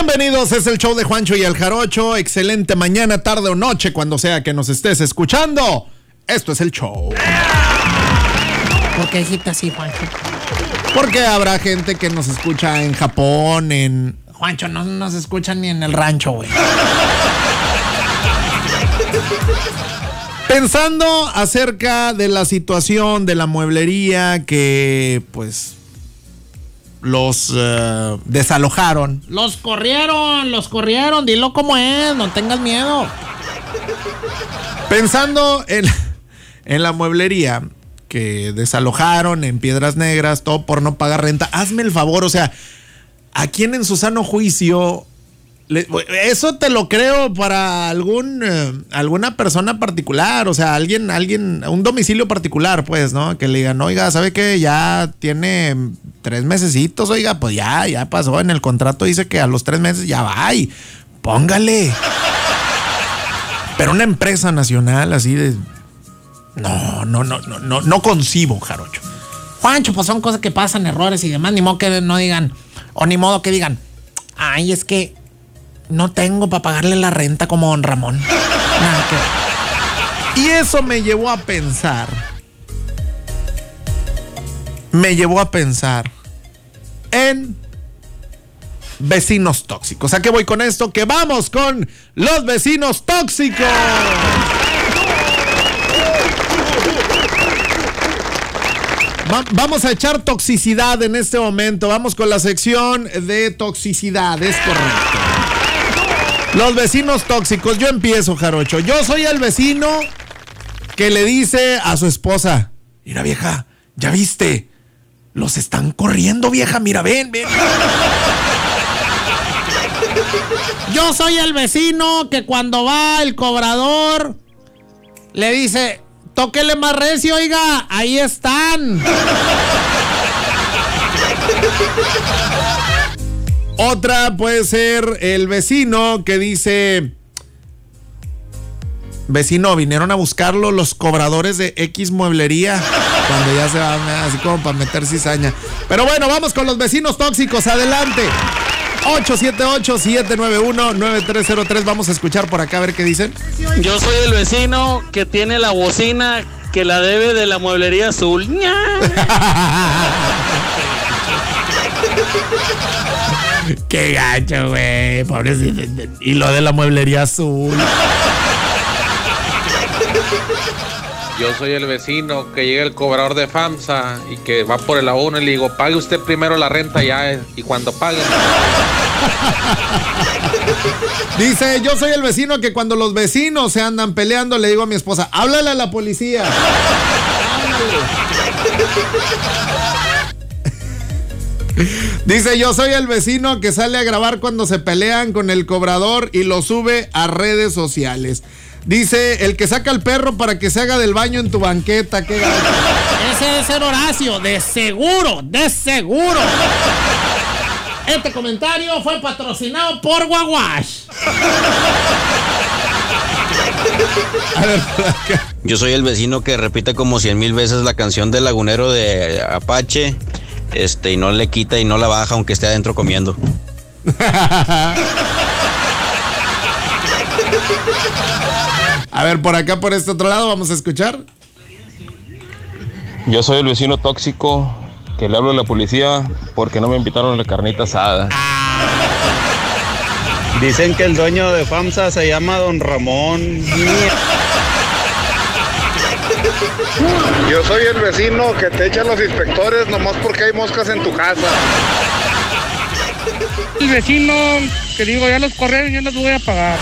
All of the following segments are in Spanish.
Bienvenidos, es el show de Juancho y el Jarocho. Excelente mañana, tarde o noche, cuando sea que nos estés escuchando. Esto es el show. ¿Por qué dijiste así, Juancho? Porque habrá gente que nos escucha en Japón, en... Juancho, no nos escuchan ni en el rancho, güey. Pensando acerca de la situación de la mueblería que, pues, los eh, desalojaron. Los corrieron, los corrieron, dilo como es, no tengas miedo. Pensando en, en la mueblería que desalojaron en Piedras Negras, todo por no pagar renta, hazme el favor, o sea, ¿a quién en su sano juicio eso te lo creo para algún eh, alguna persona particular, o sea, alguien, alguien, un domicilio particular, pues, ¿no? Que le digan, oiga, ¿sabe qué? Ya tiene tres mesecitos, oiga, pues ya, ya pasó. En el contrato dice que a los tres meses ya va y póngale. Pero una empresa nacional así de. No, no, no, no, no, no concibo, Jarocho. Juancho, pues son cosas que pasan, errores y demás, ni modo que no digan, o ni modo que digan, ay, es que no tengo para pagarle la renta como don Ramón. Y eso me llevó a pensar. Me llevó a pensar en vecinos tóxicos. ¿A qué voy con esto? Que vamos con los vecinos tóxicos. vamos a echar toxicidad en este momento. Vamos con la sección de toxicidad, es correcto. Los vecinos tóxicos. Yo empiezo, Jarocho. Yo soy el vecino que le dice a su esposa: Mira, vieja, ya viste. Los están corriendo, vieja. Mira, ven, ven. Yo soy el vecino que cuando va el cobrador le dice: Tóquele más recio, oiga, ahí están. Otra puede ser el vecino que dice, vecino, vinieron a buscarlo los cobradores de X mueblería cuando ya se van así como para meter cizaña. Pero bueno, vamos con los vecinos tóxicos, adelante. 878-791-9303. Vamos a escuchar por acá a ver qué dicen. Yo soy el vecino que tiene la bocina que la debe de la mueblería azul. Qué gacho, güey. Pobrecito. Y lo de la mueblería azul. Yo soy el vecino que llega el cobrador de FAMSA y que va por el abono y le digo, pague usted primero la renta ya y cuando pague. Dice, yo soy el vecino que cuando los vecinos se andan peleando le digo a mi esposa, háblale a la policía. Dice, yo soy el vecino que sale a grabar cuando se pelean con el cobrador y lo sube a redes sociales. Dice, el que saca al perro para que se haga del baño en tu banqueta. ¿Qué Ese debe ser Horacio, de seguro, de seguro. Este comentario fue patrocinado por Guaguash. Yo soy el vecino que repite como cien mil veces la canción del lagunero de Apache este, y no le quita y no la baja aunque esté adentro comiendo. a ver, por acá, por este otro lado, vamos a escuchar. Yo soy el vecino tóxico que le hablo a la policía porque no me invitaron a la carnita asada. Dicen que el dueño de FAMSA se llama Don Ramón. Yo soy el vecino que te echan los inspectores nomás porque hay moscas en tu casa. El vecino que digo, ya los corrieron, yo los voy a pagar.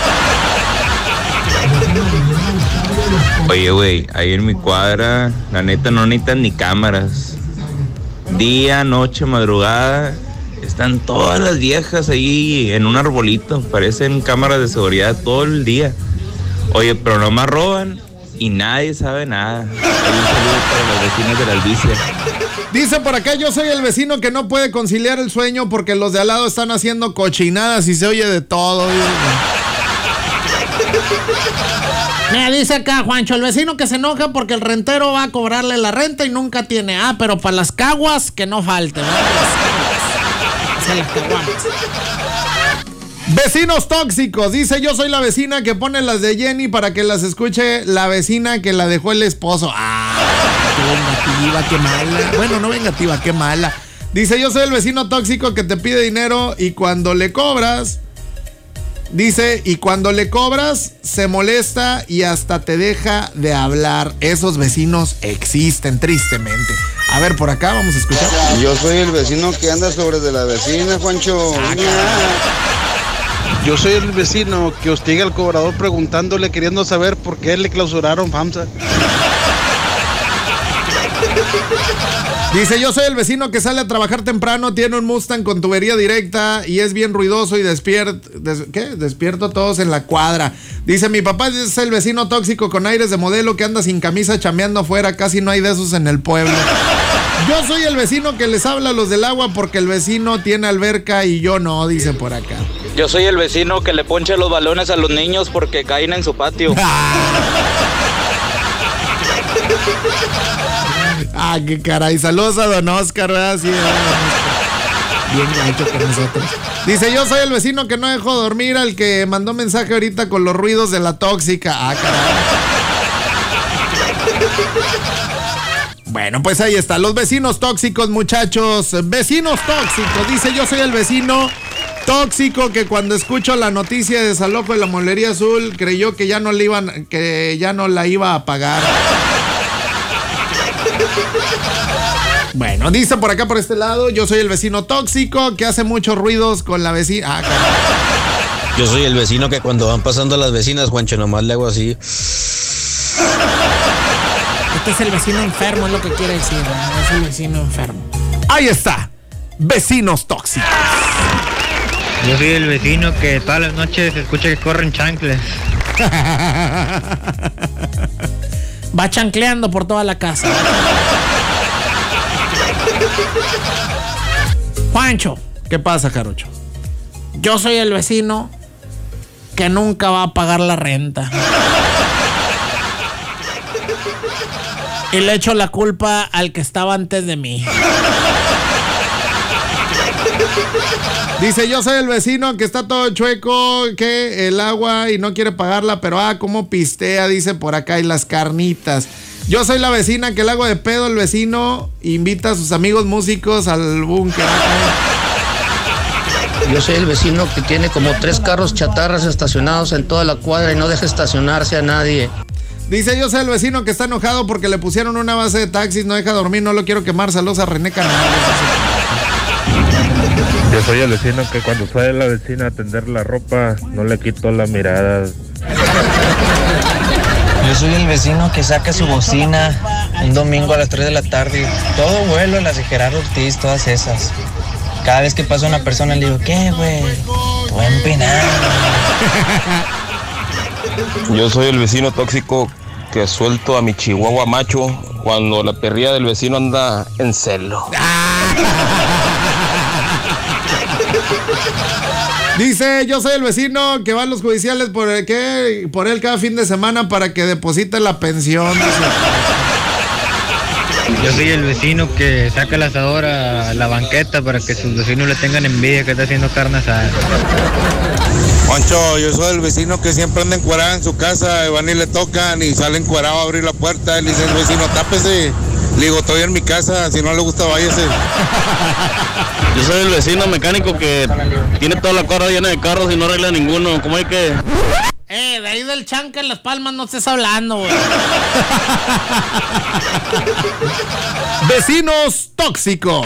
Oye, güey, ahí en mi cuadra, la neta no necesitan ni cámaras. Día, noche, madrugada, están todas las viejas ahí en un arbolito. Parecen cámaras de seguridad todo el día. Oye, pero no más roban y nadie sabe nada. Hay un saludo para los vecinos de la Albicia. Dice por acá, yo soy el vecino que no puede conciliar el sueño porque los de al lado están haciendo cochinadas y se oye de todo. Me dice acá Juancho, el vecino que se enoja porque el rentero va a cobrarle la renta y nunca tiene. Ah, pero para las caguas que no falte. Vecinos tóxicos, dice yo soy la vecina que pone las de Jenny para que las escuche la vecina que la dejó el esposo. Ah, qué vengativa, qué mala. Bueno, no vengativa, qué mala. Dice yo soy el vecino tóxico que te pide dinero y cuando le cobras, dice, y cuando le cobras se molesta y hasta te deja de hablar. Esos vecinos existen tristemente. A ver, por acá vamos a escuchar. Yo soy el vecino que anda sobre de la vecina, Juancho. Yo soy el vecino que hostiga al cobrador preguntándole, queriendo saber por qué le clausuraron FAMSA. Dice, yo soy el vecino que sale a trabajar temprano, tiene un Mustang con tubería directa y es bien ruidoso y despierto, ¿qué? Despierto a todos en la cuadra. Dice, mi papá es el vecino tóxico con aires de modelo que anda sin camisa chameando afuera, casi no hay de esos en el pueblo. Yo soy el vecino que les habla a los del agua porque el vecino tiene alberca y yo no, dice por acá. Yo soy el vecino que le ponche los balones a los niños porque caen en su patio. Ah, qué caray. Saludos a don Oscar, ¿verdad? Sí, Bien gacho con nosotros. Dice, yo soy el vecino que no dejó dormir al que mandó mensaje ahorita con los ruidos de la tóxica. Ah, caray. Bueno, pues ahí está. Los vecinos tóxicos, muchachos. Vecinos tóxicos. Dice, yo soy el vecino tóxico que cuando escucho la noticia de desalojo de la molería azul creyó que ya no le iban, que ya no la iba a pagar. Bueno, dice por acá por este lado, yo soy el vecino tóxico que hace muchos ruidos con la vecina. Ah, Yo soy el vecino que cuando van pasando las vecinas, Juancho, nomás le hago así. Este es el vecino enfermo, es lo que quiere decir. ¿no? Es el vecino enfermo. Ahí está. Vecinos tóxicos. Yo soy el vecino que todas las noches se escucha que corren chancles. Va chancleando por toda la casa. Juancho, ¿Qué pasa, Jarocho? yo soy el vecino que nunca va a pagar la renta. Y le echo la culpa al que estaba antes de mí. Dice, yo soy el vecino que está todo chueco, que el agua y no quiere pagarla, pero ah, cómo pistea, dice por acá, y las carnitas. Yo soy la vecina que le hago de pedo el vecino, invita a sus amigos músicos al búnker. Yo soy el vecino que tiene como tres carros chatarras estacionados en toda la cuadra y no deja estacionarse a nadie. Dice, yo soy el vecino que está enojado porque le pusieron una base de taxis, no deja dormir, no lo quiero quemar, saludos a René Canales. Yo soy el vecino que cuando sale la vecina a tender la ropa, no le quito la mirada. Yo soy el vecino que saca su bocina un domingo a las 3 de la tarde. Todo vuelo, las de Gerardo Ortiz, todas esas. Cada vez que pasa una persona le digo, ¿qué, güey? A empinar. Yo soy el vecino tóxico que suelto a mi chihuahua macho cuando la perrilla del vecino anda en celo. Dice, yo soy el vecino que va a los judiciales por el que por él cada fin de semana para que deposite la pensión. dice. Yo soy el vecino que saca el asador a la banqueta para que sus vecinos le tengan envidia que está haciendo carne asada. Juancho, yo soy el vecino que siempre anda encuadrado en su casa, y van y le tocan y sale encuadrado a abrir la puerta. Y le dice el vecino, tápese. Le digo, estoy en mi casa, si no le gusta, váyase. Yo soy el vecino mecánico que tiene toda la cuadra llena de carros y no arregla ninguno. ¿Cómo hay que...? Eh, de ahí del chanca en las palmas no estés hablando, güey. Vecinos tóxicos.